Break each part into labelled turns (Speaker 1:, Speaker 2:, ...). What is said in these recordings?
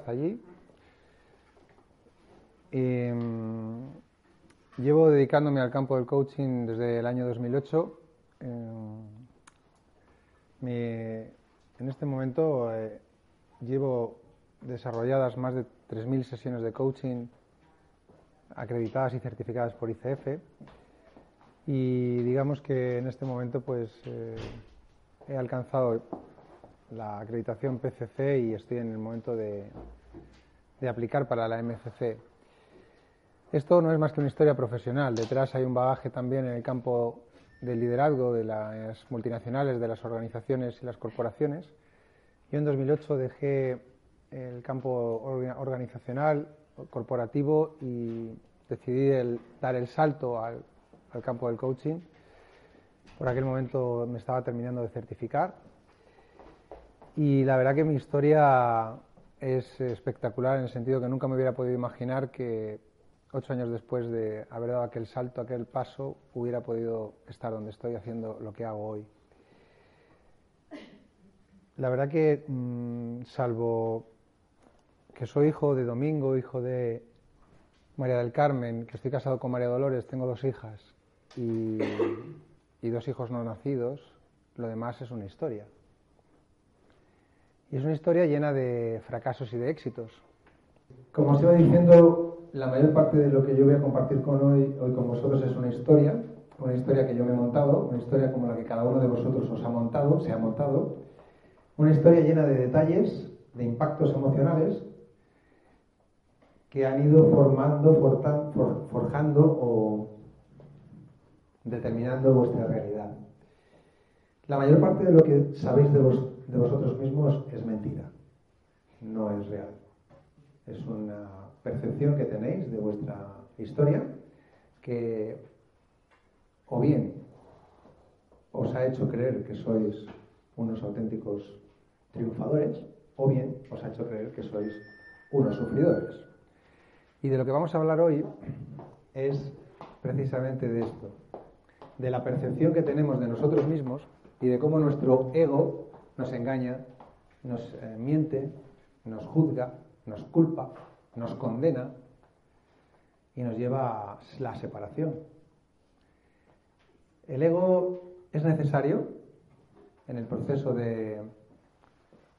Speaker 1: Hasta allí. Mm, llevo dedicándome al campo del coaching desde el año 2008. Eh, mi- en este momento eh, llevo desarrolladas más de 3.000 sesiones de coaching acreditadas y certificadas por ICF. Y digamos que en este momento pues eh, he alcanzado la acreditación PCC y estoy en el momento de, de aplicar para la MCC. Esto no es más que una historia profesional. Detrás hay un bagaje también en el campo del liderazgo de las multinacionales, de las organizaciones y las corporaciones. Yo en 2008 dejé el campo orga- organizacional, corporativo y decidí dar el salto al, al campo del coaching. Por aquel momento me estaba terminando de certificar y la verdad que mi historia es espectacular en el sentido que nunca me hubiera podido imaginar que ocho años después de haber dado aquel salto, aquel paso, hubiera podido estar donde estoy haciendo lo que hago hoy. La verdad que, mm, salvo que soy hijo de Domingo, hijo de María del Carmen, que estoy casado con María Dolores, tengo dos hijas y, y dos hijos no nacidos, lo demás es una historia. Y es una historia llena de fracasos y de éxitos. Como os iba diciendo, la mayor parte de lo que yo voy a compartir con hoy, hoy con vosotros es una historia, una historia que yo me he montado, una historia como la que cada uno de vosotros os ha montado, se ha montado, una historia llena de detalles, de impactos emocionales que han ido formando, forjando o determinando vuestra realidad. La mayor parte de lo que sabéis de, vos- de vosotros mismos es mentira, no es real. Es una percepción que tenéis de vuestra historia que o bien os ha hecho creer que sois unos auténticos triunfadores o bien os ha hecho creer que sois unos sufridores. Y de lo que vamos a hablar hoy es precisamente de esto, de la percepción que tenemos de nosotros mismos y de cómo nuestro ego nos engaña, nos eh, miente, nos juzga, nos culpa, nos condena y nos lleva a la separación. El ego es necesario en el proceso de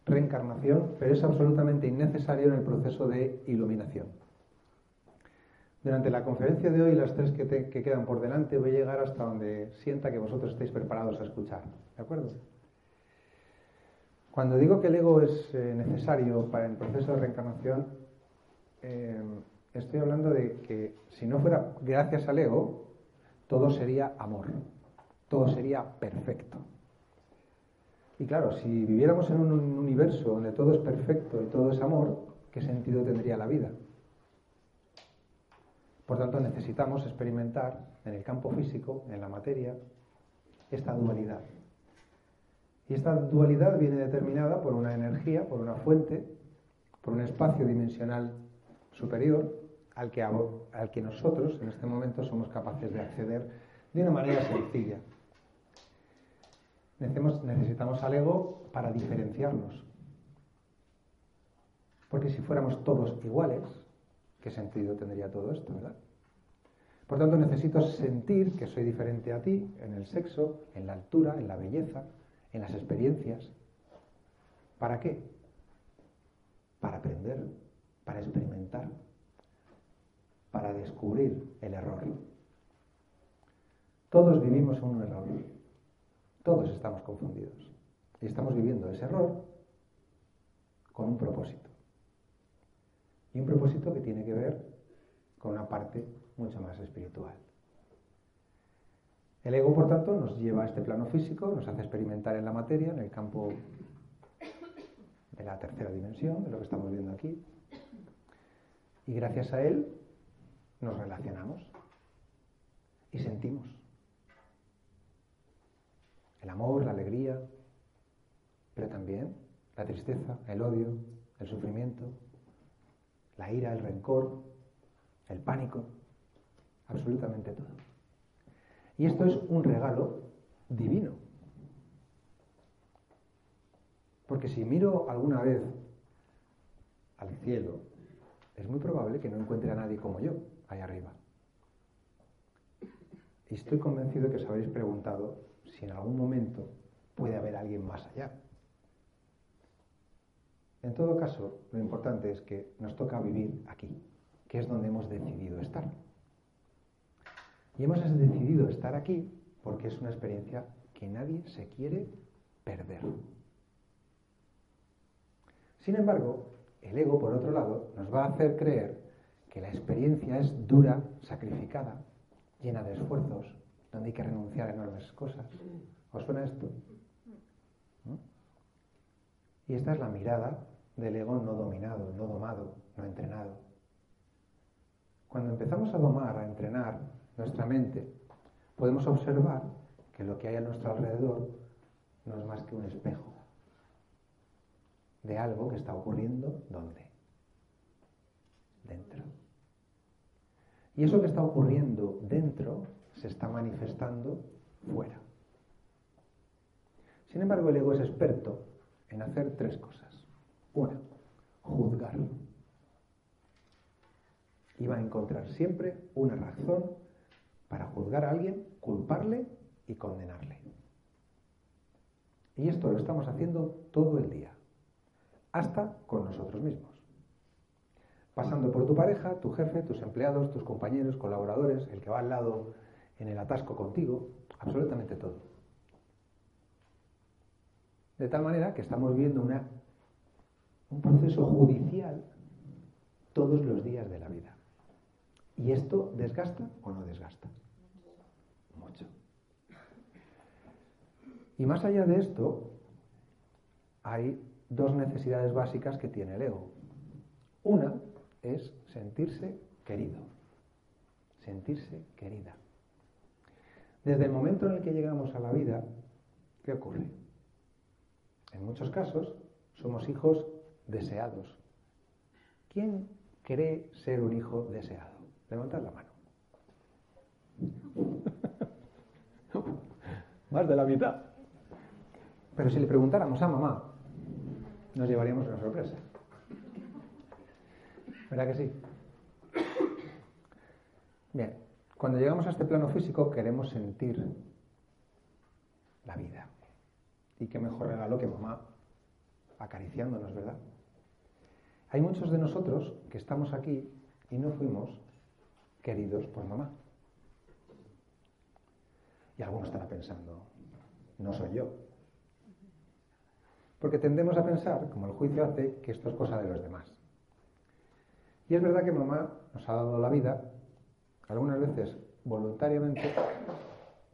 Speaker 1: reencarnación, pero es absolutamente innecesario en el proceso de iluminación. Durante la conferencia de hoy, las tres que, que quedan por delante, voy a llegar hasta donde sienta que vosotros estéis preparados a escuchar. ¿De acuerdo? Cuando digo que el ego es eh, necesario para el proceso de reencarnación, eh, estoy hablando de que si no fuera gracias al ego, todo sería amor, todo sería perfecto. Y claro, si viviéramos en un universo donde todo es perfecto y todo es amor, ¿qué sentido tendría la vida? Por tanto, necesitamos experimentar en el campo físico, en la materia, esta dualidad. Y esta dualidad viene determinada por una energía, por una fuente, por un espacio dimensional superior al que, al que nosotros en este momento somos capaces de acceder de una manera sencilla. Necesitamos, necesitamos al ego para diferenciarnos. Porque si fuéramos todos iguales, ¿qué sentido tendría todo esto, verdad? Por tanto, necesito sentir que soy diferente a ti en el sexo, en la altura, en la belleza, en las experiencias. ¿Para qué? Para aprender, para experimentar, para descubrir el error. Todos vivimos un error. Todos estamos confundidos. Y estamos viviendo ese error con un propósito. Y un propósito que tiene que ver con una parte mucho más espiritual. El ego, por tanto, nos lleva a este plano físico, nos hace experimentar en la materia, en el campo de la tercera dimensión, de lo que estamos viendo aquí. Y gracias a él nos relacionamos y sentimos. El amor, la alegría, pero también la tristeza, el odio, el sufrimiento, la ira, el rencor, el pánico, absolutamente todo. Y esto es un regalo divino. Porque si miro alguna vez al cielo, es muy probable que no encuentre a nadie como yo ahí arriba. Y estoy convencido de que os habréis preguntado si en algún momento puede haber alguien más allá. En todo caso, lo importante es que nos toca vivir aquí, que es donde hemos decidido estar. Y hemos decidido estar aquí porque es una experiencia que nadie se quiere perder. Sin embargo, el ego, por otro lado, nos va a hacer creer que la experiencia es dura, sacrificada, llena de esfuerzos, donde hay que renunciar a enormes cosas. ¿Os suena esto? Y esta es la mirada del ego no dominado, no domado, no entrenado. Cuando empezamos a domar, a entrenar nuestra mente, podemos observar que lo que hay a nuestro alrededor no es más que un espejo de algo que está ocurriendo ¿dónde? Dentro. Y eso que está ocurriendo dentro se está manifestando fuera. Sin embargo, el ego es experto en hacer tres cosas. Una, juzgar. Y va a encontrar siempre una razón para juzgar a alguien, culparle y condenarle. Y esto lo estamos haciendo todo el día, hasta con nosotros mismos. Pasando por tu pareja, tu jefe, tus empleados, tus compañeros, colaboradores, el que va al lado en el atasco contigo, absolutamente todo. De tal manera que estamos viendo un proceso judicial todos los días de la vida. ¿Y esto desgasta o no desgasta? Mucho. Y más allá de esto, hay dos necesidades básicas que tiene el ego. Una es sentirse querido, sentirse querida. Desde el momento en el que llegamos a la vida, ¿qué ocurre? En muchos casos somos hijos deseados. ¿Quién cree ser un hijo deseado? Levantad la mano. Más de la mitad. Pero si le preguntáramos a mamá, nos llevaríamos una sorpresa. ¿Verdad que sí? Bien, cuando llegamos a este plano físico queremos sentir la vida. Y qué mejor regalo que mamá acariciándonos, ¿verdad? Hay muchos de nosotros que estamos aquí y no fuimos queridos por mamá. Y algunos estará pensando, no soy yo. Porque tendemos a pensar, como el juicio hace, que esto es cosa de los demás. Y es verdad que mamá nos ha dado la vida, algunas veces voluntariamente,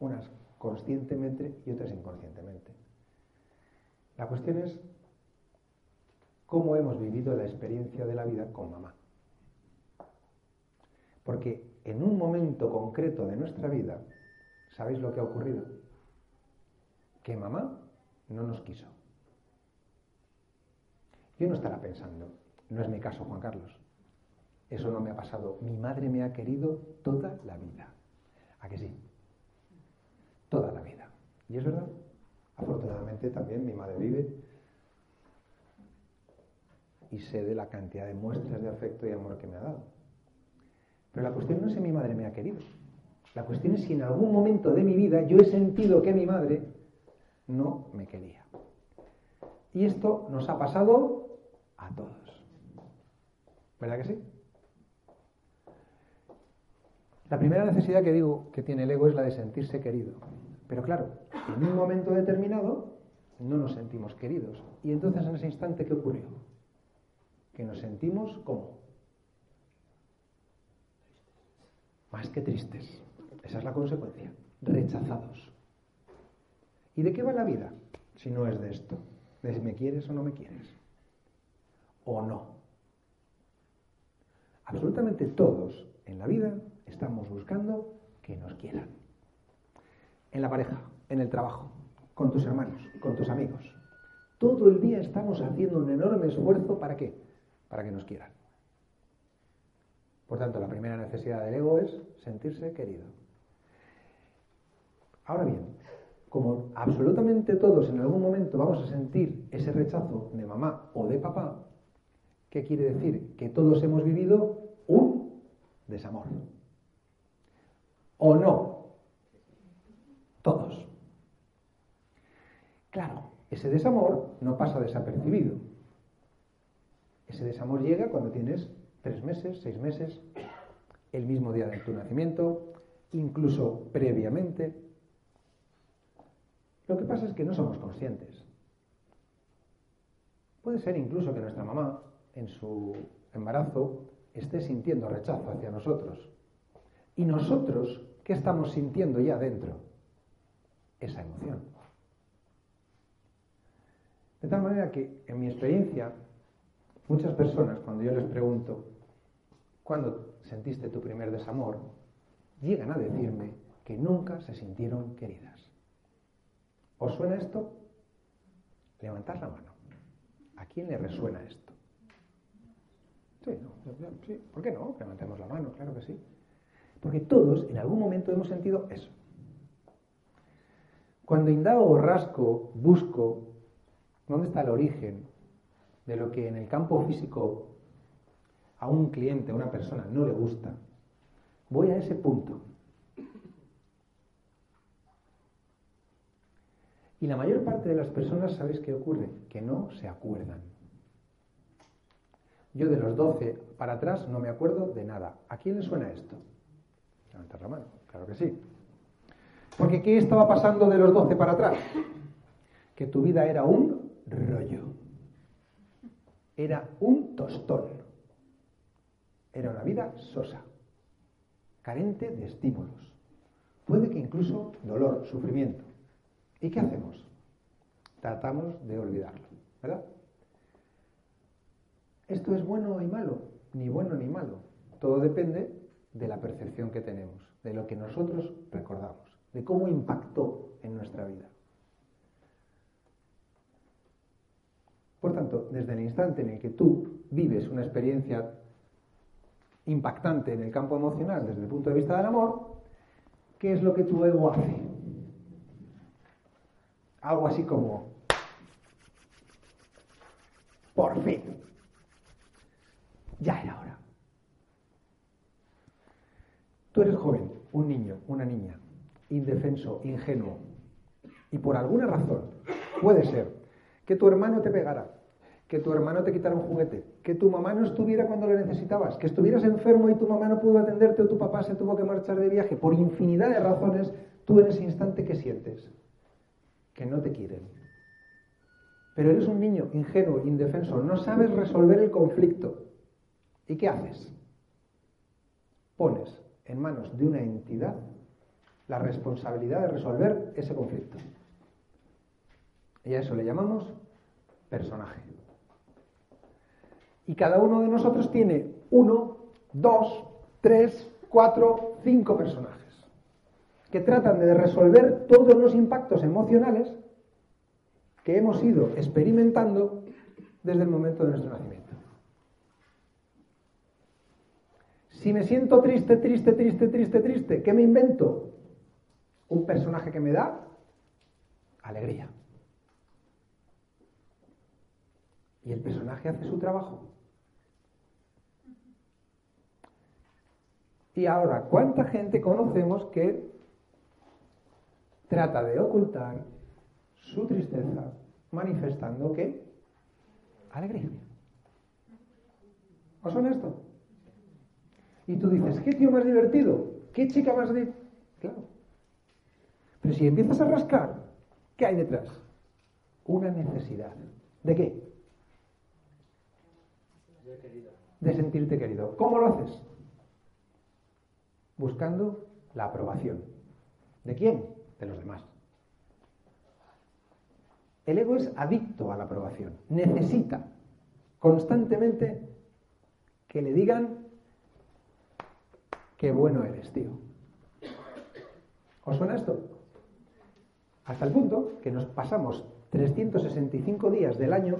Speaker 1: unas conscientemente y otras inconscientemente. La cuestión es cómo hemos vivido la experiencia de la vida con mamá. Porque en un momento concreto de nuestra vida, ¿sabéis lo que ha ocurrido? Que mamá no nos quiso. Y uno estará pensando, no es mi caso, Juan Carlos. Eso no me ha pasado. Mi madre me ha querido toda la vida. ¿A que sí? Toda la vida. Y es verdad. Afortunadamente también mi madre vive. y sé de la cantidad de muestras de afecto y amor que me ha dado. Pero la cuestión no es si mi madre me ha querido. La cuestión es si en algún momento de mi vida yo he sentido que mi madre no me quería. Y esto nos ha pasado a todos. ¿Verdad que sí? La primera necesidad que digo que tiene el ego es la de sentirse querido. Pero claro, en un momento determinado no nos sentimos queridos. Y entonces en ese instante, ¿qué ocurrió? Que nos sentimos como más que tristes. Esa es la consecuencia. Rechazados. ¿Y de qué va la vida? Si no es de esto. De si me quieres o no me quieres. O no. Absolutamente todos en la vida estamos buscando que nos quieran. En la pareja, en el trabajo, con tus hermanos, con tus amigos. Todo el día estamos haciendo un enorme esfuerzo para qué? Para que nos quieran. Por tanto, la primera necesidad del ego es sentirse querido. Ahora bien, como absolutamente todos en algún momento vamos a sentir ese rechazo de mamá o de papá, ¿qué quiere decir? Que todos hemos vivido un desamor. ¿O no? Todos. Claro, ese desamor no pasa desapercibido. Ese desamor llega cuando tienes tres meses, seis meses, el mismo día de tu nacimiento, incluso previamente. Lo que pasa es que no somos conscientes. Puede ser incluso que nuestra mamá, en su embarazo, esté sintiendo rechazo hacia nosotros. Y nosotros, ¿qué estamos sintiendo ya dentro? Esa emoción. De tal manera que, en mi experiencia, muchas personas, cuando yo les pregunto, ¿cuándo sentiste tu primer desamor? llegan a decirme que nunca se sintieron queridas. ¿Os suena esto? Levantad la mano. ¿A quién le resuena esto? Sí, no, sí, ¿por qué no? Levantemos la mano, claro que sí. Porque todos en algún momento hemos sentido eso. Cuando indago, rasco, busco dónde está el origen de lo que en el campo físico a un cliente, a una persona no le gusta, voy a ese punto. Y la mayor parte de las personas, ¿sabéis qué ocurre? Que no se acuerdan. Yo de los 12 para atrás no me acuerdo de nada. ¿A quién le suena esto? Levantar la mano, claro que sí. Porque ¿qué estaba pasando de los 12 para atrás? Que tu vida era un rollo. Era un tostón. Era una vida sosa, carente de estímulos. Puede que incluso dolor, sufrimiento. ¿Y qué hacemos? Tratamos de olvidarlo, ¿verdad? ¿Esto es bueno y malo? Ni bueno ni malo. Todo depende de la percepción que tenemos, de lo que nosotros recordamos, de cómo impactó en nuestra vida. Por tanto, desde el instante en el que tú vives una experiencia impactante en el campo emocional desde el punto de vista del amor, ¿qué es lo que tu ego hace? Algo así como, por fin, ya era hora. Tú eres joven, un niño, una niña, indefenso, ingenuo, y por alguna razón puede ser que tu hermano te pegara, que tu hermano te quitara un juguete, que tu mamá no estuviera cuando lo necesitabas, que estuvieras enfermo y tu mamá no pudo atenderte o tu papá se tuvo que marchar de viaje, por infinidad de razones, tú en ese instante ¿qué sientes? Que no te quieren. Pero eres un niño ingenuo, indefenso, no sabes resolver el conflicto. ¿Y qué haces? Pones en manos de una entidad la responsabilidad de resolver ese conflicto. Y a eso le llamamos personaje. Y cada uno de nosotros tiene uno, dos, tres, cuatro, cinco personajes que tratan de resolver todos los impactos emocionales que hemos ido experimentando desde el momento de nuestro nacimiento. Si me siento triste, triste, triste, triste, triste, ¿qué me invento? Un personaje que me da alegría. Y el personaje hace su trabajo. Y ahora, ¿cuánta gente conocemos que trata de ocultar su tristeza manifestando qué? Alegría. ¿Os suena esto? Y tú dices, ¿qué tío más divertido? ¿Qué chica más de...? Claro. Pero si empiezas a rascar, ¿qué hay detrás? Una necesidad. ¿De qué? De sentirte querido. ¿Cómo lo haces? Buscando la aprobación. ¿De quién? De los demás. El ego es adicto a la aprobación. Necesita constantemente que le digan qué bueno eres, tío. ¿Os suena esto? Hasta el punto que nos pasamos 365 días del año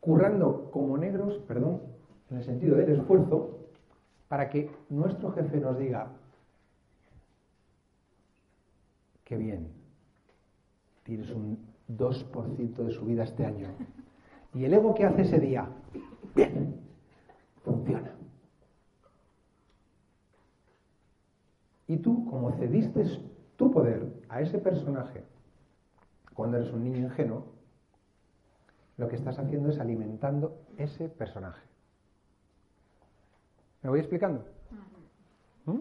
Speaker 1: currando como negros, perdón, en el sentido del esfuerzo, para que nuestro jefe nos diga, qué bien, tienes un 2% de su vida este año. ¿Y el ego qué hace ese día? Bien, funciona. Y tú, como cediste tu poder a ese personaje cuando eres un niño ingenuo, lo que estás haciendo es alimentando ese personaje. ¿Me voy explicando? ¿Mm?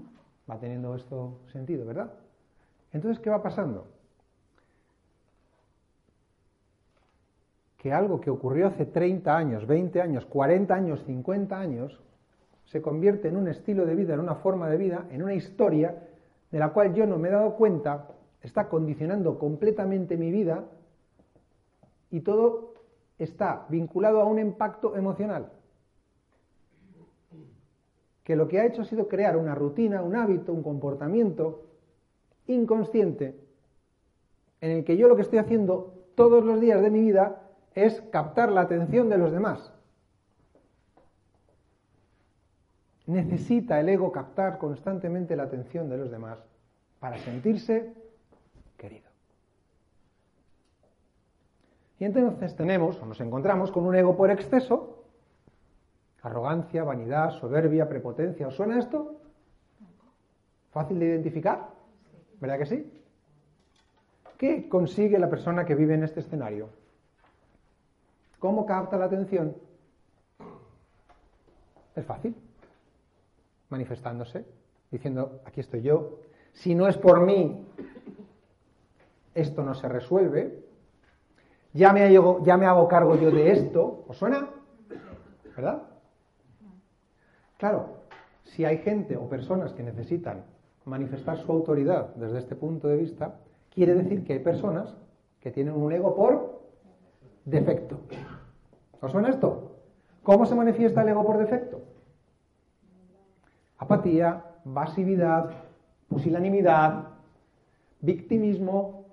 Speaker 1: Va teniendo esto sentido, ¿verdad? Entonces, ¿qué va pasando? que algo que ocurrió hace 30 años, 20 años, 40 años, 50 años, se convierte en un estilo de vida, en una forma de vida, en una historia de la cual yo no me he dado cuenta, está condicionando completamente mi vida y todo está vinculado a un impacto emocional, que lo que ha hecho ha sido crear una rutina, un hábito, un comportamiento inconsciente en el que yo lo que estoy haciendo todos los días de mi vida es captar la atención de los demás. Necesita el ego captar constantemente la atención de los demás para sentirse querido. Y entonces tenemos o nos encontramos con un ego por exceso, arrogancia, vanidad, soberbia, prepotencia. ¿Os suena esto? ¿Fácil de identificar? ¿Verdad que sí? ¿Qué consigue la persona que vive en este escenario? ¿Cómo capta la atención? Es fácil. Manifestándose, diciendo, aquí estoy yo. Si no es por mí, esto no se resuelve. Ya me, hago, ya me hago cargo yo de esto. ¿Os suena? ¿Verdad? Claro, si hay gente o personas que necesitan manifestar su autoridad desde este punto de vista, quiere decir que hay personas que tienen un ego por defecto. ¿Os suena esto? ¿Cómo se manifiesta el ego por defecto? Apatía, pasividad, pusilanimidad, victimismo,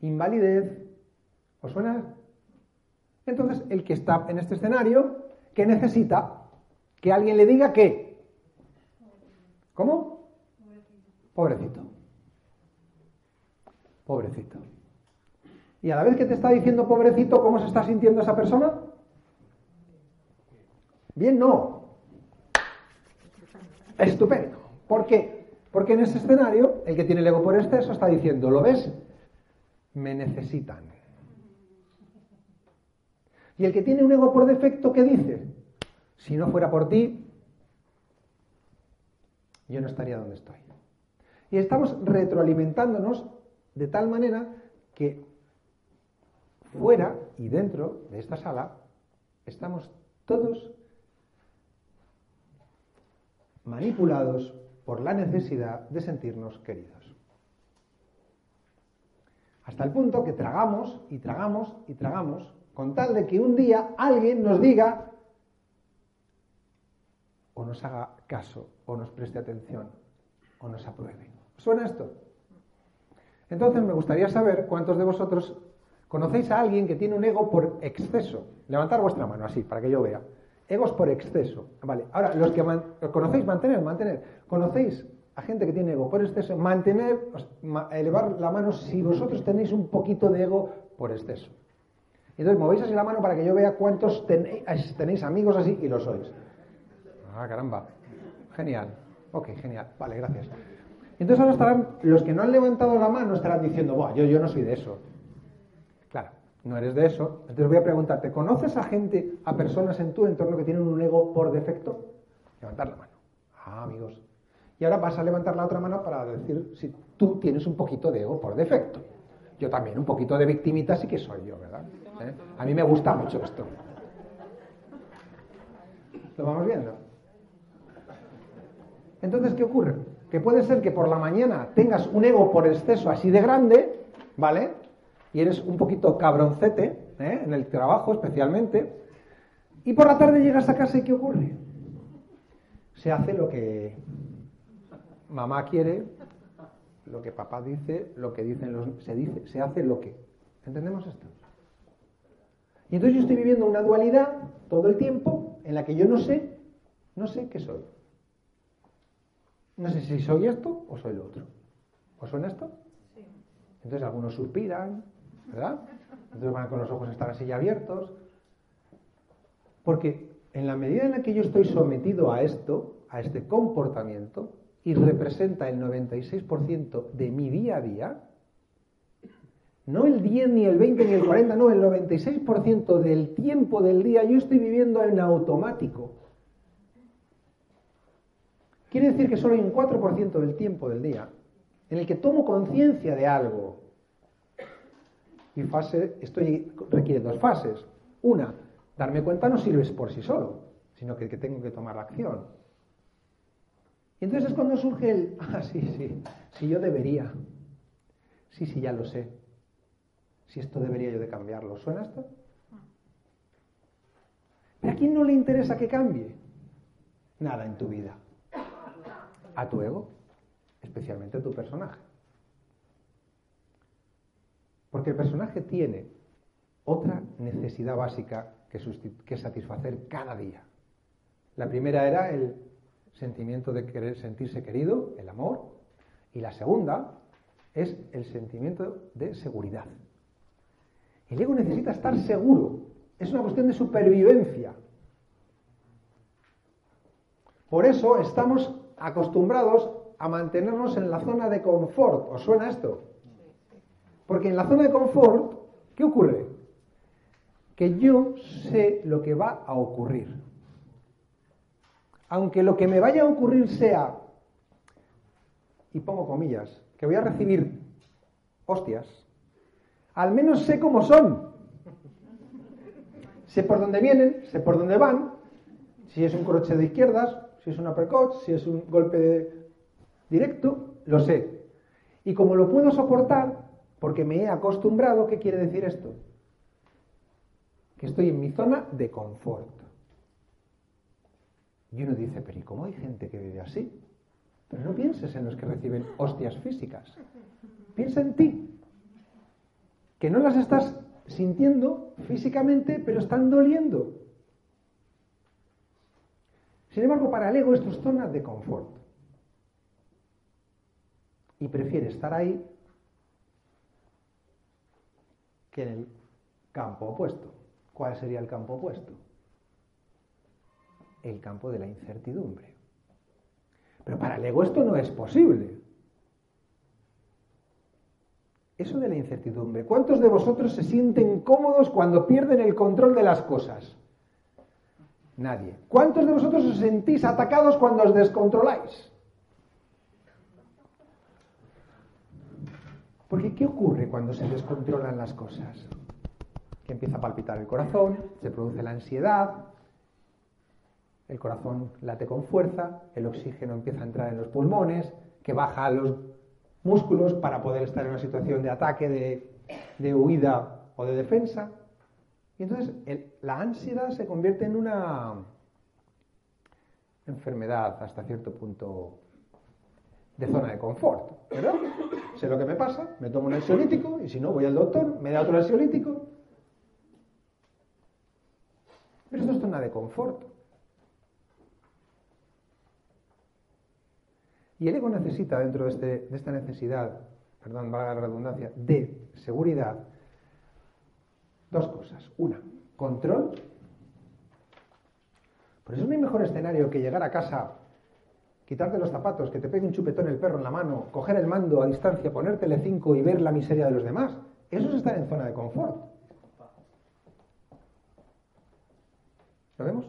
Speaker 1: invalidez. ¿Os suena? Entonces, el que está en este escenario, ¿qué necesita? Que alguien le diga qué. ¿Cómo? Pobrecito. Pobrecito. Y a la vez que te está diciendo pobrecito, ¿cómo se está sintiendo esa persona? Bien, no. Estupendo. ¿Por qué? Porque en ese escenario, el que tiene el ego por exceso está diciendo, ¿lo ves? Me necesitan. Y el que tiene un ego por defecto, ¿qué dice? Si no fuera por ti, yo no estaría donde estoy. Y estamos retroalimentándonos de tal manera que fuera y dentro de esta sala estamos todos manipulados por la necesidad de sentirnos queridos. Hasta el punto que tragamos y tragamos y tragamos con tal de que un día alguien nos diga o nos haga caso o nos preste atención o nos apruebe. ¿Suena esto? Entonces me gustaría saber cuántos de vosotros ¿Conocéis a alguien que tiene un ego por exceso? Levantar vuestra mano así, para que yo vea. Egos por exceso. Vale, ahora, los que conocéis, mantener, mantener. ¿Conocéis a gente que tiene ego por exceso? Mantener, elevar la mano si vosotros tenéis un poquito de ego por exceso. Entonces movéis así la mano para que yo vea cuántos tenéis, tenéis amigos así y lo sois. Ah, caramba. Genial. Ok, genial. Vale, gracias. Entonces ahora estarán, los que no han levantado la mano estarán diciendo, Buah, yo no soy de eso. No eres de eso. Entonces voy a preguntarte, ¿conoces a gente, a personas en tu entorno que tienen un ego por defecto? Levantar la mano. Ah, amigos. Y ahora vas a levantar la otra mano para decir si tú tienes un poquito de ego por defecto. Yo también, un poquito de victimita sí que soy yo, ¿verdad? ¿Eh? A mí me gusta mucho esto. ¿Lo vamos viendo? Entonces, ¿qué ocurre? Que puede ser que por la mañana tengas un ego por exceso así de grande, ¿vale? Y eres un poquito cabroncete, ¿eh? en el trabajo especialmente, y por la tarde llegas a casa y ¿qué ocurre? Se hace lo que mamá quiere, lo que papá dice, lo que dicen los... se dice, se hace lo que. ¿Entendemos esto? Y entonces yo estoy viviendo una dualidad todo el tiempo en la que yo no sé, no sé qué soy. No sé si soy esto o soy lo otro. ¿Os suena esto? Sí. Entonces algunos suspiran, ¿verdad? Entonces van con los ojos estar así abiertos. Porque en la medida en la que yo estoy sometido a esto, a este comportamiento, y representa el 96% de mi día a día, no el 10, ni el 20, ni el 40, no, el 96% del tiempo del día yo estoy viviendo en automático. Quiere decir que solo hay un 4% del tiempo del día en el que tomo conciencia de algo. Y fase, estoy, requiere dos fases. Una, darme cuenta no sirve por sí solo, sino que, tengo que tomar la acción. Y entonces es cuando surge el, ah, sí, sí, sí, yo debería. Sí, sí, ya lo sé. Si esto debería yo de cambiarlo. ¿Suena esto? ¿Pero a quién no le interesa que cambie? Nada en tu vida a tu ego, especialmente a tu personaje. Porque el personaje tiene otra necesidad básica que, satisfacer cada día. La primera era el sentimiento de querer sentirse querido, el amor, y la segunda es el sentimiento de seguridad. El ego necesita estar seguro, es una cuestión de supervivencia. Por eso estamos acostumbrados a mantenernos en la zona de confort. ¿Os suena esto? Porque en la zona de confort, ¿qué ocurre? Que yo sé lo que va a ocurrir. Aunque lo que me vaya a ocurrir sea, y pongo comillas, que voy a recibir hostias, al menos sé cómo son. Sé por dónde vienen, sé por dónde van, si es un croche de izquierdas, si es un uppercut, si es un golpe directo, lo sé. Y como lo puedo soportar, porque me he acostumbrado, ¿qué quiere decir esto? Que estoy en mi zona de confort. Y uno dice, pero ¿y cómo hay gente que vive así? Pero no pienses en los que reciben hostias físicas. Piensa en ti, que no las estás sintiendo físicamente, pero están doliendo. Sin embargo, para el ego esto es zona de confort. Y prefiere estar ahí en el campo opuesto. ¿Cuál sería el campo opuesto? El campo de la incertidumbre. Pero para el ego esto no es posible. Eso de la incertidumbre. ¿Cuántos de vosotros se sienten cómodos cuando pierden el control de las cosas? Nadie. ¿Cuántos de vosotros os sentís atacados cuando os descontroláis? Porque ¿qué ocurre cuando se descontrolan las cosas? Que empieza a palpitar el corazón, se produce la ansiedad, el corazón late con fuerza, el oxígeno empieza a entrar en los pulmones, que baja a los músculos para poder estar en una situación de ataque, de, de huida o de defensa. Y entonces la ansiedad se convierte en una enfermedad hasta cierto punto de zona de confort, ¿verdad? Sé lo que me pasa, me tomo un ansiolítico y si no voy al doctor, me da otro ansiolítico. Pero esto es zona de confort. Y el ego necesita, dentro de, este, de esta necesidad, perdón, valga la redundancia, de seguridad, Dos cosas. Una, control. Por eso no hay mejor escenario que llegar a casa, quitarte los zapatos, que te pegue un chupetón el perro en la mano, coger el mando a distancia, ponértele cinco y ver la miseria de los demás. Eso es estar en zona de confort. ¿Lo vemos?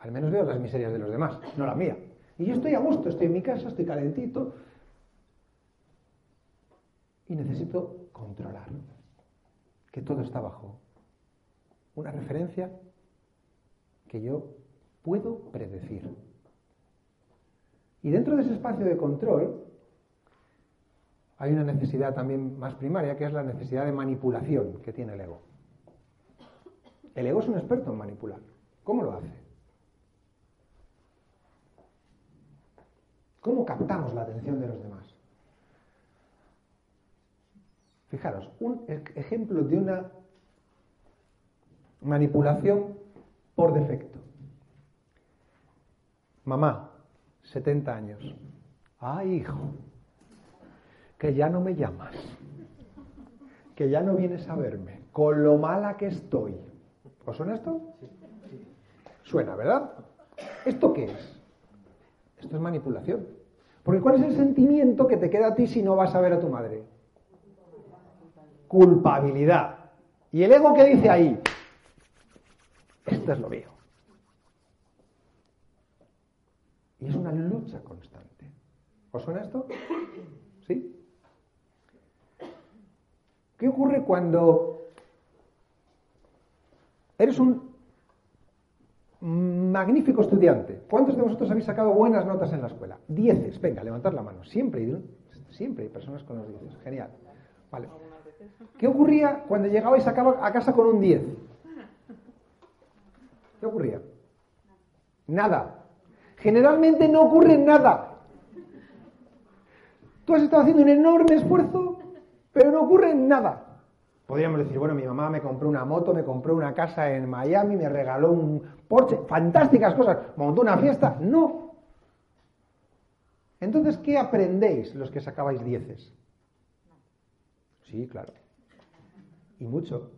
Speaker 1: Al menos veo las miserias de los demás, no la mía. Y yo estoy a gusto, estoy en mi casa, estoy calentito. Y necesito controlar que todo está bajo una referencia que yo puedo predecir. Y dentro de ese espacio de control hay una necesidad también más primaria, que es la necesidad de manipulación que tiene el ego. El ego es un experto en manipular. ¿Cómo lo hace? ¿Cómo captamos la atención de los demás? Fijaros, un ejemplo de una manipulación por defecto. Mamá, 70 años. Ay, hijo, que ya no me llamas, que ya no vienes a verme, con lo mala que estoy. ¿Os suena esto? Suena, ¿verdad? ¿Esto qué es? Esto es manipulación. Porque ¿cuál es el sentimiento que te queda a ti si no vas a ver a tu madre? Culpabilidad. ¿Y el ego qué dice ahí? Esto es lo mío. Y es una lucha constante. ¿Os suena esto? ¿Sí? ¿Qué ocurre cuando eres un magnífico estudiante? ¿Cuántos de vosotros habéis sacado buenas notas en la escuela? Dieces. Venga, levantad la mano. Siempre hay, siempre personas con los dieces. Genial. Vale. ¿Qué ocurría cuando llegabais a casa con un 10? ¿Qué ocurría? Nada. Generalmente no ocurre nada. Tú has estado haciendo un enorme esfuerzo, pero no ocurre nada. Podríamos decir, bueno, mi mamá me compró una moto, me compró una casa en Miami, me regaló un Porsche, fantásticas cosas, montó una fiesta. No. Entonces, ¿qué aprendéis los que sacabais dieces? Sí, claro. Y mucho.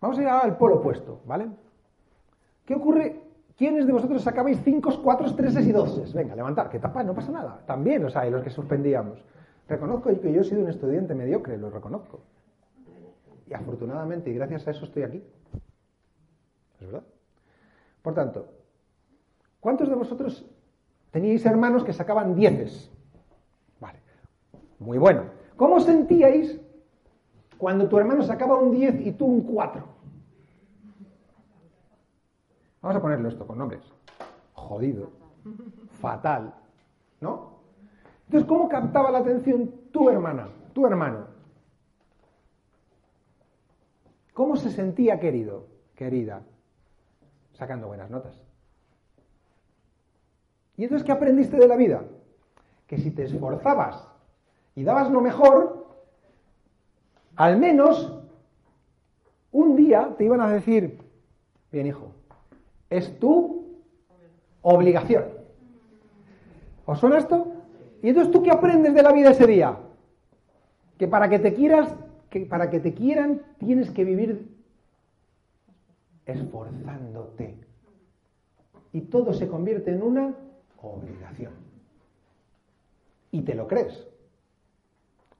Speaker 1: Vamos a ir ahora al polo opuesto, ¿vale? ¿Qué ocurre? ¿Quiénes de vosotros sacabais 5, 4, 3 y 2? Venga, levantar, que tapa, no pasa nada. También los hay, los que suspendíamos. Reconozco que yo he sido un estudiante mediocre, lo reconozco. Y afortunadamente, y gracias a eso estoy aquí. ¿Es verdad? Por tanto, ¿cuántos de vosotros teníais hermanos que sacaban dieces? Vale, muy bueno. ¿Cómo sentíais cuando tu hermano sacaba un 10 y tú un 4. Vamos a ponerlo esto con nombres. Jodido. Fatal. ¿No? Entonces, ¿cómo captaba la atención tu hermana, tu hermano? ¿Cómo se sentía querido, querida? Sacando buenas notas. ¿Y entonces qué aprendiste de la vida? Que si te esforzabas y dabas lo mejor, al menos un día te iban a decir, bien hijo, es tu obligación. ¿Os suena esto? Y entonces tú qué aprendes de la vida ese día? Que para que te quieras, que para que te quieran tienes que vivir esforzándote. Y todo se convierte en una obligación. Y te lo crees.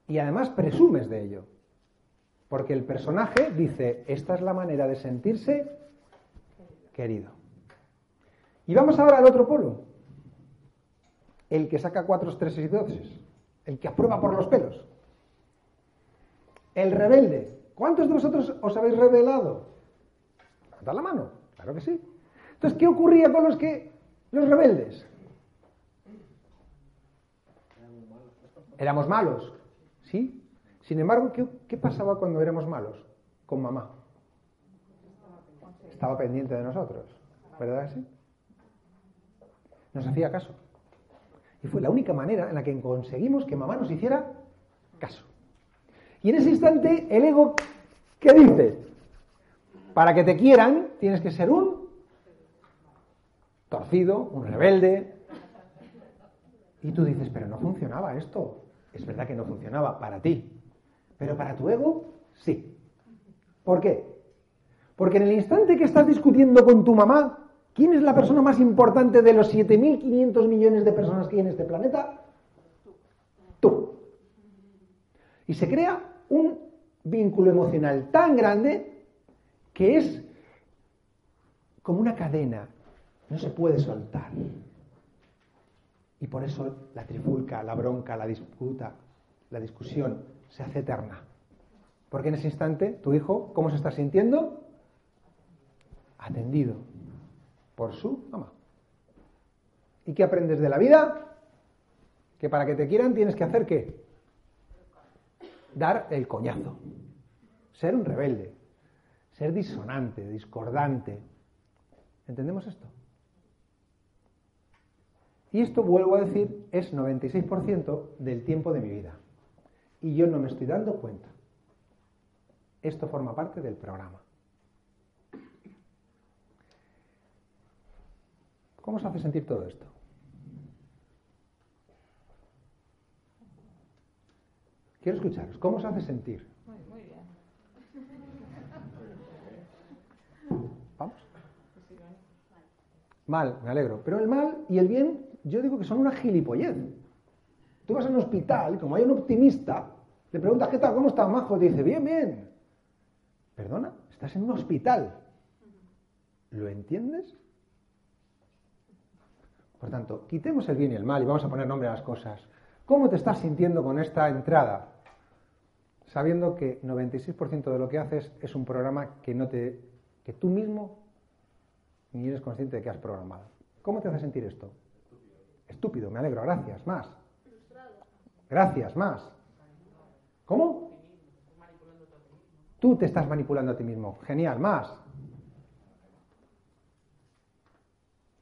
Speaker 1: Y además presumes de ello. Porque el personaje dice, esta es la manera de sentirse querido. Y vamos ahora al otro polo. El que saca cuatro, tres y doce. El que aprueba por los pelos. El rebelde. ¿Cuántos de vosotros os habéis rebelado? Levantad la mano. Claro que sí. Entonces, ¿qué ocurría con los que los rebeldes? Éramos malos. ¿Sí? Sin embargo, ¿qué, pasaba cuando éramos malos con mamá? Estaba pendiente de nosotros, ¿verdad sí? Nos hacía caso. Y fue la única manera en la que conseguimos que mamá nos hiciera caso. Y en ese instante, el ego, ¿qué dice? Para que te quieran, tienes que ser un torcido, un rebelde. Y tú dices, pero no funcionaba esto. Es verdad que no funcionaba para ti. Pero para tu ego, Sí. ¿Por qué? Porque en el instante que estás discutiendo con tu mamá, ¿quién es la persona más importante de los 7.500 millones de personas que hay en este planeta? Tú. Y se crea un vínculo emocional tan grande que es como una cadena, no se puede soltar. Y por eso la trifulca, la bronca, la disputa, la discusión se hace eterna. Porque en ese instante tu hijo, ¿cómo se está sintiendo? Atendido por su mamá. ¿Y qué aprendes de la vida? Que para que te quieran tienes que hacer qué? Dar el coñazo. Ser un rebelde. Ser disonante, discordante. ¿Entendemos esto? Y esto, vuelvo a decir, es 96% del tiempo de mi vida. Y yo no me estoy dando cuenta. Esto forma parte del programa. ¿Cómo se hace sentir todo esto? Quiero escucharos. ¿Cómo se hace sentir? Muy, bien. ¿Vamos? Mal, me alegro. Pero el mal y el bien, yo digo que son una gilipollez. Tú vas a un hospital y como hay un optimista, le preguntas, ¿qué tal? ¿Cómo está, Majo? Te dice, bien, bien. Perdona, estás en un hospital. ¿Lo entiendes? Por tanto, quitemos el bien y el mal y vamos a poner nombre a las cosas. ¿Cómo te estás sintiendo con esta entrada? Sabiendo que 96% de lo que haces es un programa que no te que tú mismo ni eres consciente de que has programado. ¿Cómo te hace sentir esto? Estúpido, me alegro, gracias, más. Gracias, más. ¿Cómo? Tú te estás manipulando a ti mismo. Genial, más.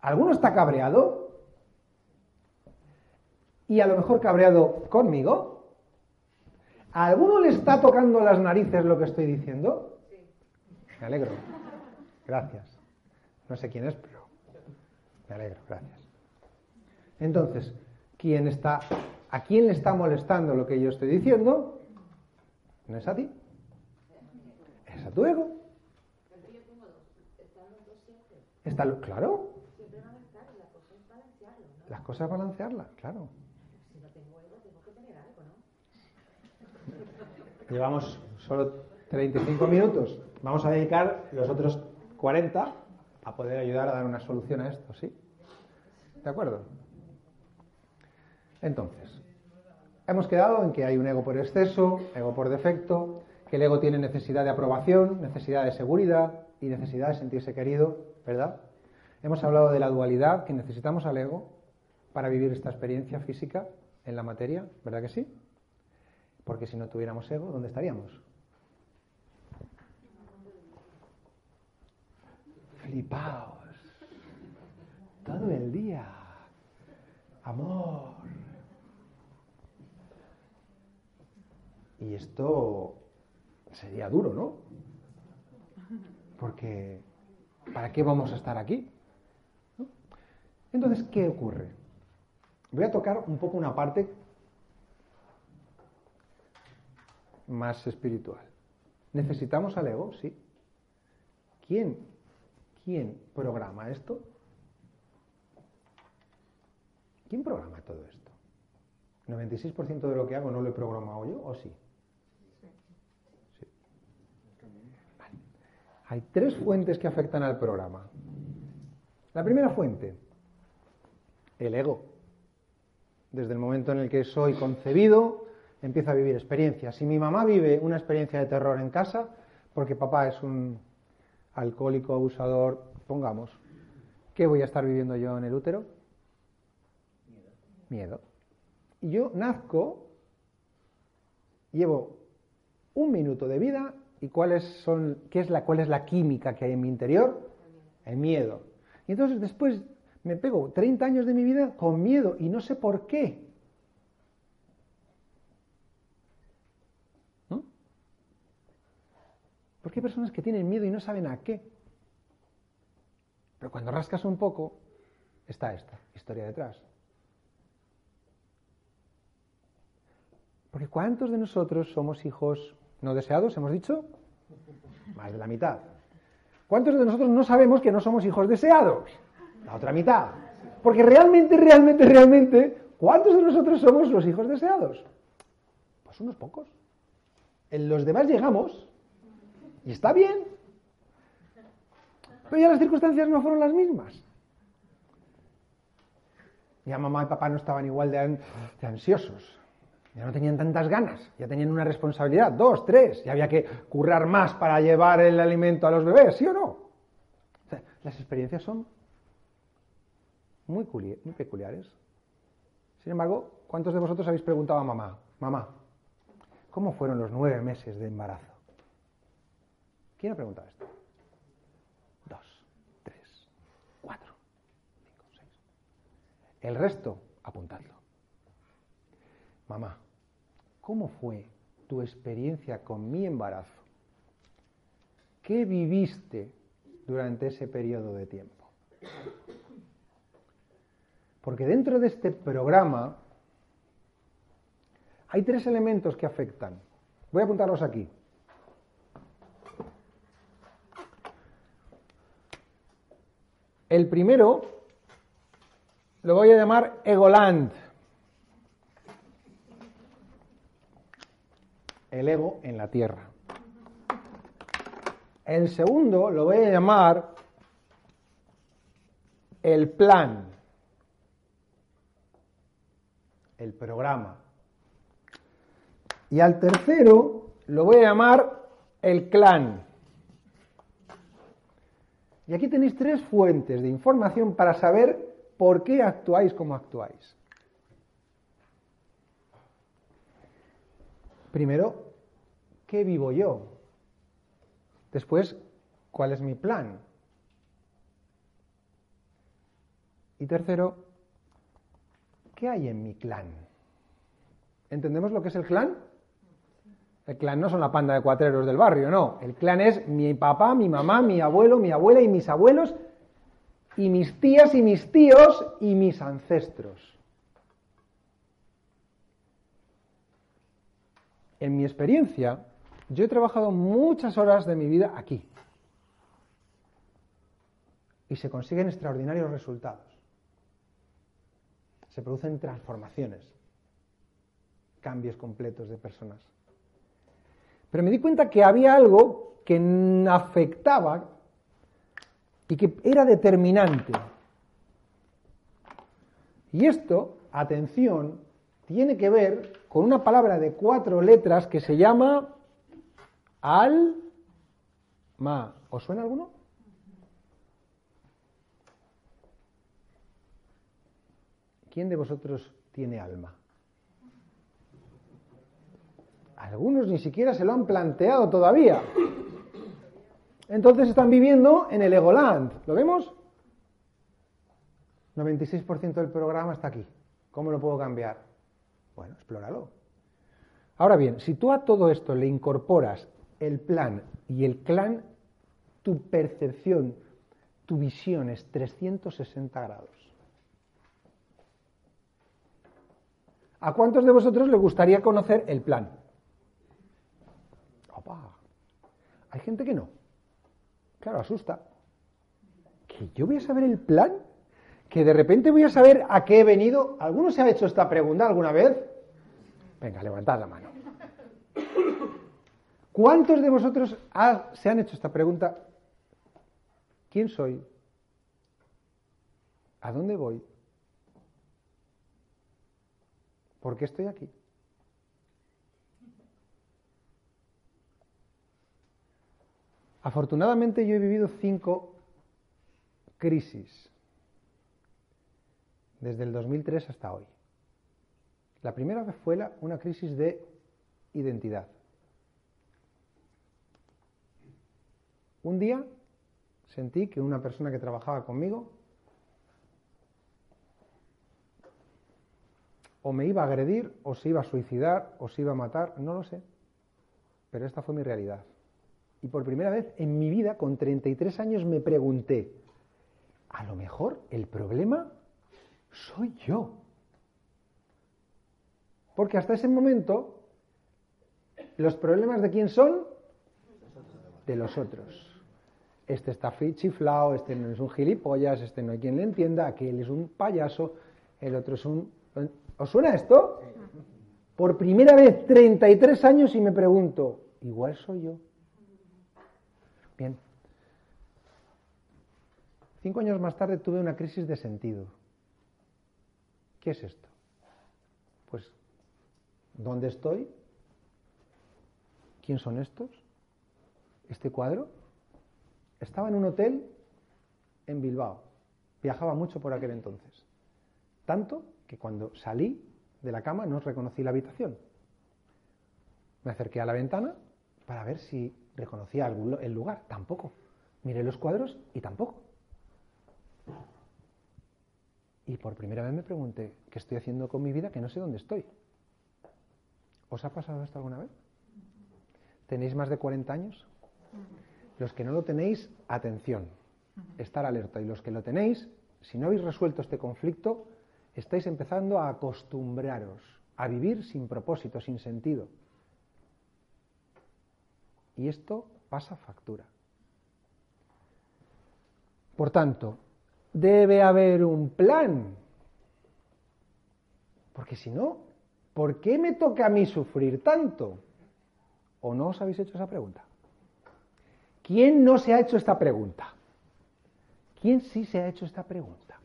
Speaker 1: ¿Alguno está cabreado? Y a lo mejor cabreado conmigo. ¿A alguno le está tocando las narices lo que estoy diciendo? Me alegro. Gracias. No sé quién es, pero me alegro. Gracias. Entonces, ¿quién está, ¿a quién le está molestando lo que yo estoy diciendo? ¿No es a ti? Es a tu ego. Está, claro. Las cosas balancearlas, claro. Si no tengo ego, tengo que tener algo, ¿no? Llevamos solo 35 minutos. Vamos a dedicar los otros 40 a poder ayudar a dar una solución a esto, ¿sí? ¿De acuerdo? Entonces, hemos quedado en que hay un ego por exceso, ego por defecto, que el ego tiene necesidad de aprobación, necesidad de seguridad y necesidad de sentirse querido, ¿verdad? Hemos hablado de la dualidad que necesitamos al ego para vivir esta experiencia física en la materia, ¿verdad que sí? Porque si no tuviéramos ego, ¿dónde estaríamos? Flipaos. Todo el día. Amor. Y esto sería duro, ¿no? Porque ¿para qué vamos a estar aquí? Entonces, ¿qué ocurre? Voy a tocar un poco una parte más espiritual. ¿Necesitamos al ego? Sí. ¿Quién? ¿Quién programa esto? ¿Quién programa todo esto? ¿96% de lo que hago no lo he programado yo o sí? Hay tres fuentes que afectan al programa. La primera fuente, el ego. Desde el momento en el que soy concebido, empiezo a vivir experiencias. Si mi mamá vive una experiencia de terror en casa, porque papá es un alcohólico, abusador, pongamos, ¿qué voy a estar viviendo yo en el útero? Miedo. Miedo. Y yo nazco, llevo un minuto de vida y cuáles son, qué es la, cuál es la química que hay en mi interior? El miedo. Y entonces después me pego 30 años de mi vida con miedo y no sé por qué. Porque hay personas que tienen miedo y no saben a qué. Pero cuando rascas un poco, está esta historia detrás. Porque ¿cuántos de nosotros somos hijos no deseados, hemos dicho, más de la mitad. ¿Cuántos de nosotros no sabemos que no somos hijos deseados? La otra mitad. Porque realmente, realmente, realmente, ¿cuántos de nosotros somos los hijos deseados? Pues unos pocos. En los demás llegamos y está bien. Pero ya las circunstancias no fueron las mismas. Ya mamá y papá no estaban igual de, ansiosos. Ya no tenían tantas ganas, ya tenían una responsabilidad, dos, tres, ya había que currar más para llevar el alimento a los bebés, ¿sí o no? las experiencias son muy peculiares. Sin embargo, ¿cuántos de vosotros habéis preguntado a mamá, mamá, ¿cómo fueron los nueve meses de embarazo? ¿Quién ha preguntado esto? Dos, tres, cuatro, cinco, seis. El resto, apuntadlo. Mamá, ¿cómo fue tu experiencia con mi embarazo? ¿Qué viviste durante ese periodo de tiempo? Porque dentro de este programa hay tres elementos que afectan. Voy a apuntarlos aquí. El primero lo voy a llamar Egoland. El ego en la tierra. El segundo lo voy a llamar el plan, el programa. Y al tercero lo voy a llamar el clan. Y aquí tenéis tres fuentes de información para saber por qué actuáis como actuáis. Primero, ¿qué vivo yo? Después, ¿cuál es mi plan? Y tercero, ¿qué hay en mi clan? ¿Entendemos lo que es el clan? El clan no son la panda de cuatreros del barrio, no. El clan es mi papá, mi mamá, mi abuelo, mi abuela y mis abuelos y mis tías y mis tíos y mis ancestros. En mi experiencia, yo he trabajado muchas horas de mi vida aquí y se consiguen extraordinarios resultados. Se producen transformaciones, cambios completos de personas. Pero me di cuenta que había algo que afectaba y que era determinante. Y esto, atención, tiene que ver con una palabra de cuatro letras que se llama alma. ¿Os suena alguno? ¿Quién de vosotros tiene alma? Algunos ni siquiera se lo han planteado todavía. Entonces están viviendo en el Egoland. ¿Lo vemos? 96% del programa está aquí. ¿Cómo lo puedo cambiar? Bueno, explóralo. Ahora bien, si tú a todo esto le incorporas el plan y el clan, tu percepción, tu visión es 360 grados. ¿A cuántos de vosotros le gustaría conocer el plan? Hay gente que no. Claro, asusta. ¿Que yo voy a saber el plan? ¿Que de repente voy a saber a qué he venido? ¿Alguno se ha hecho esta pregunta alguna vez? Venga, levantad la mano. ¿Cuántos de vosotros se han hecho esta pregunta? ¿Quién soy? ¿A dónde voy? ¿Por qué estoy aquí? Afortunadamente yo he vivido cinco crisis desde el 2003 hasta hoy. La primera vez fue una crisis de identidad. Un día sentí que una persona que trabajaba conmigo o me iba a agredir, o se iba a suicidar, o se iba a matar, no lo sé. Pero esta fue mi realidad. Y por primera vez en mi vida, con 33 años, me pregunté, a lo mejor el problema soy yo. Porque hasta ese momento ¿Los problemas de quién son? De los otros. Este está chiflado, este no es un gilipollas, este no hay quien le entienda, aquel es un payaso, el otro es un... ¿Os suena esto? Por primera vez, 33 años y me pregunto, igual soy yo. Bien. Cinco años más tarde tuve una crisis de sentido. ¿Qué es esto? Pues, ¿dónde estoy? ¿Quién son estos? ¿Este cuadro? Estaba en un hotel en Bilbao. Viajaba mucho por aquel entonces. Tanto que cuando salí de la cama no reconocí la habitación. Me acerqué a la ventana para ver si reconocía el lugar. Tampoco. Miré los cuadros y tampoco. Y por primera vez me pregunté, ¿qué estoy haciendo con mi vida que no sé dónde estoy? ¿Os ha pasado esto alguna vez? ¿Tenéis más de 40 años? Los que no lo tenéis, atención, estar alerta. Y los que lo tenéis, si no habéis resuelto este conflicto, estáis empezando a acostumbraros a vivir sin propósito, sin sentido. Y esto pasa factura. Por tanto, debe haber un plan. Porque si no, ¿por qué me toca a mí sufrir tanto? ¿O no os habéis hecho esa pregunta? ¿Quién no se ha hecho esta pregunta? ¿Quién sí se ha hecho esta pregunta?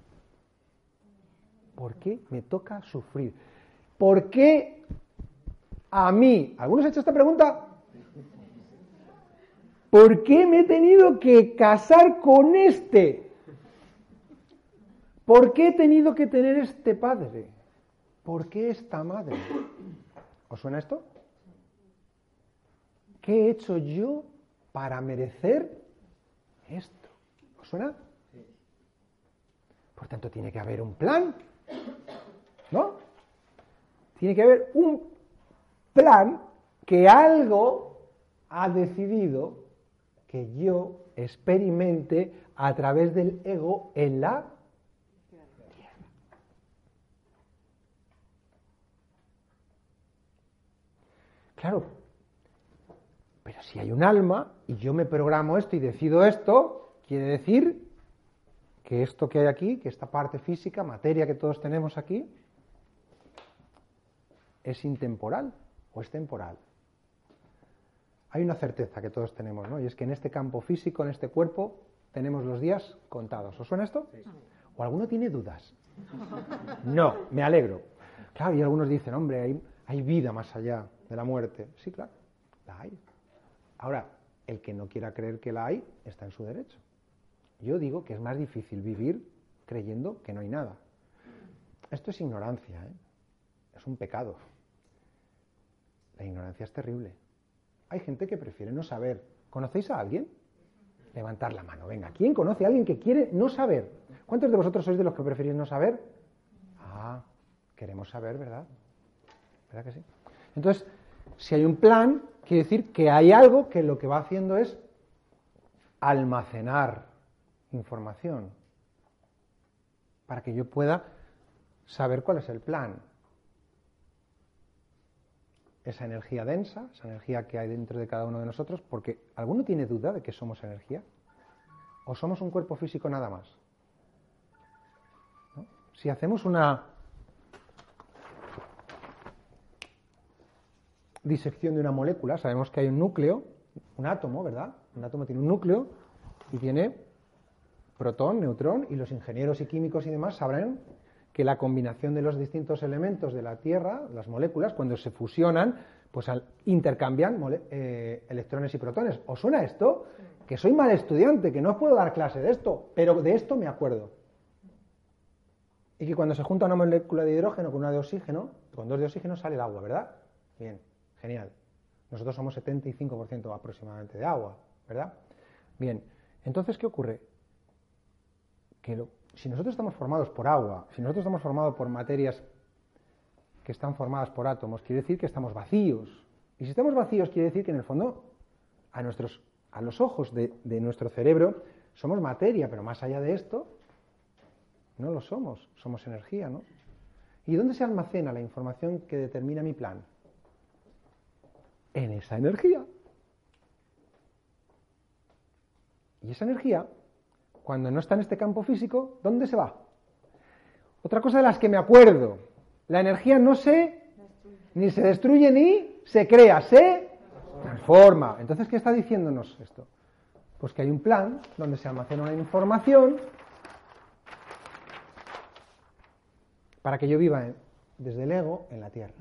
Speaker 1: ¿Por qué me toca sufrir? ¿Por qué a mí? ¿Algunos han hecho esta pregunta? ¿Por qué me he tenido que casar con este? ¿Por qué he tenido que tener este padre? ¿Por qué esta madre? ¿Os suena esto? ¿Qué he hecho yo para merecer esto. ¿Os suena? Por tanto, tiene que haber un plan, ¿no? Tiene que haber un plan que algo ha decidido que yo experimente a través del ego en la Claro, pero si hay un alma y yo me programo esto y decido esto, quiere decir que esto que hay aquí, que esta parte física, materia que todos tenemos aquí, es intemporal o es temporal. Hay una certeza que todos tenemos, ¿no? Y es que en este campo físico, en este cuerpo, tenemos los días contados. ¿Os suena esto? ¿O alguno tiene dudas? No, me alegro. Claro, y algunos dicen, hombre, hay, hay vida más allá de la muerte. Sí, claro, la hay. Ahora, el que no quiera creer que la hay, está en su derecho. Yo digo que es más difícil vivir creyendo que no hay nada. Esto es ignorancia, ¿eh? es un pecado. La ignorancia es terrible. Hay gente que prefiere no saber. ¿Conocéis a alguien? Levantar la mano. Venga, ¿quién conoce a alguien que quiere no saber? ¿Cuántos de vosotros sois de los que preferís no saber? Ah, queremos saber, ¿verdad? ¿Verdad que sí? Entonces, si hay un plan, quiere decir que hay algo que lo que va haciendo es almacenar información para que yo pueda saber cuál es el plan. Esa energía densa, esa energía que hay dentro de cada uno de nosotros, porque ¿alguno tiene duda de que somos energía? ¿O somos un cuerpo físico nada más? Si hacemos una disección de una molécula, sabemos que hay un núcleo, un átomo, ¿verdad? Un átomo tiene un núcleo y tiene protón, neutrón, y los ingenieros y químicos y demás sabrán que la combinación de los distintos elementos de la Tierra, las moléculas, cuando se fusionan, pues intercambian eh, electrones y protones. ¿Os suena esto? Que soy mal estudiante, que no os puedo dar clase de esto, pero de esto me acuerdo. Y que cuando se junta una molécula de hidrógeno con una de oxígeno, con dos de oxígeno sale el agua, ¿verdad? Bien. Genial. Nosotros somos 75% aproximadamente de agua, ¿verdad? Bien, entonces, ¿qué ocurre? Que si nosotros estamos formados por agua, si nosotros estamos formados por materias que están formadas por átomos, quiere decir que estamos vacíos. Y si estamos vacíos, quiere decir que en el fondo, a, nuestros, a los ojos de nuestro cerebro, somos materia, pero más allá de esto, no lo somos, somos energía, ¿no? ¿Y dónde se almacena la información que determina mi plan? En esa energía. Y esa energía, cuando no está en este campo físico, ¿dónde se va? Otra cosa de las que me acuerdo, la energía no se ni se destruye ni se crea, se transforma. Entonces, ¿qué está diciéndonos esto? Pues que hay un plan donde se almacena una información para que yo viva desde el ego en la tierra.